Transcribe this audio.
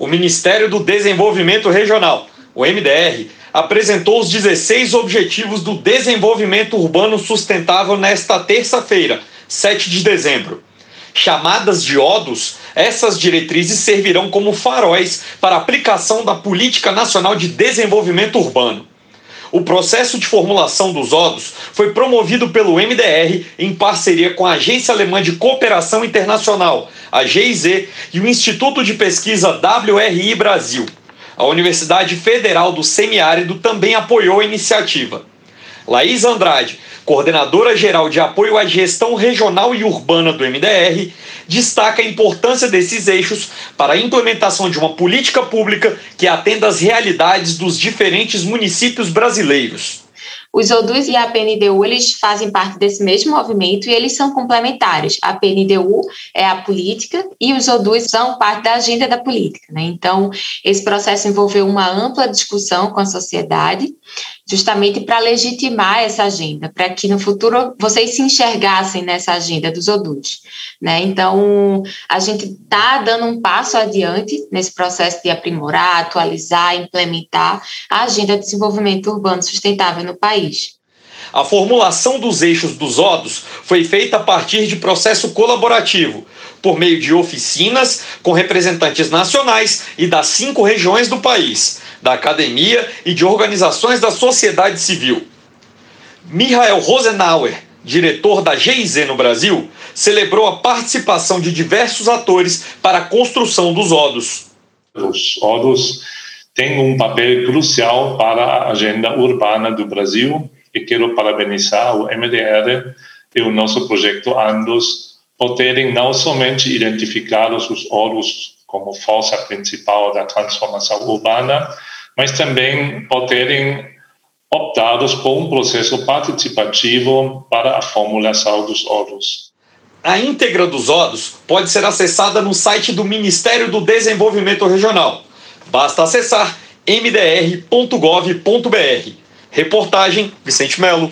O Ministério do Desenvolvimento Regional, o MDR, apresentou os 16 Objetivos do Desenvolvimento Urbano Sustentável nesta terça-feira, 7 de dezembro. Chamadas de ODOS, essas diretrizes servirão como faróis para a aplicação da Política Nacional de Desenvolvimento Urbano. O processo de formulação dos ODOS foi promovido pelo MDR em parceria com a Agência Alemã de Cooperação Internacional, a GIZ, e o Instituto de Pesquisa WRI Brasil. A Universidade Federal do Semiárido também apoiou a iniciativa. Laís Andrade, coordenadora geral de apoio à gestão regional e urbana do MDR, destaca a importância desses eixos para a implementação de uma política pública que atenda às realidades dos diferentes municípios brasileiros. Os ODUs e a PNDU eles fazem parte desse mesmo movimento e eles são complementares. A PNDU é a política e os ODUs são parte da agenda da política. Né? Então, esse processo envolveu uma ampla discussão com a sociedade, justamente para legitimar essa agenda, para que no futuro vocês se enxergassem nessa agenda dos ODUs. Né? Então, a gente está dando um passo adiante nesse processo de aprimorar, atualizar, implementar a agenda de desenvolvimento urbano sustentável no país. A formulação dos eixos dos ODOS foi feita a partir de processo colaborativo, por meio de oficinas com representantes nacionais e das cinco regiões do país, da academia e de organizações da sociedade civil. Michael Rosenauer, diretor da GIZ no Brasil, celebrou a participação de diversos atores para a construção dos ODOS. Os ODOS tem um papel crucial para a agenda urbana do Brasil e quero parabenizar o MDR e o nosso projeto Andos por terem não somente identificado os oros como força principal da transformação urbana, mas também por terem optado por um processo participativo para a formulação dos oros. A íntegra dos ODOS pode ser acessada no site do Ministério do Desenvolvimento Regional Basta acessar mdr.gov.br. Reportagem Vicente Melo.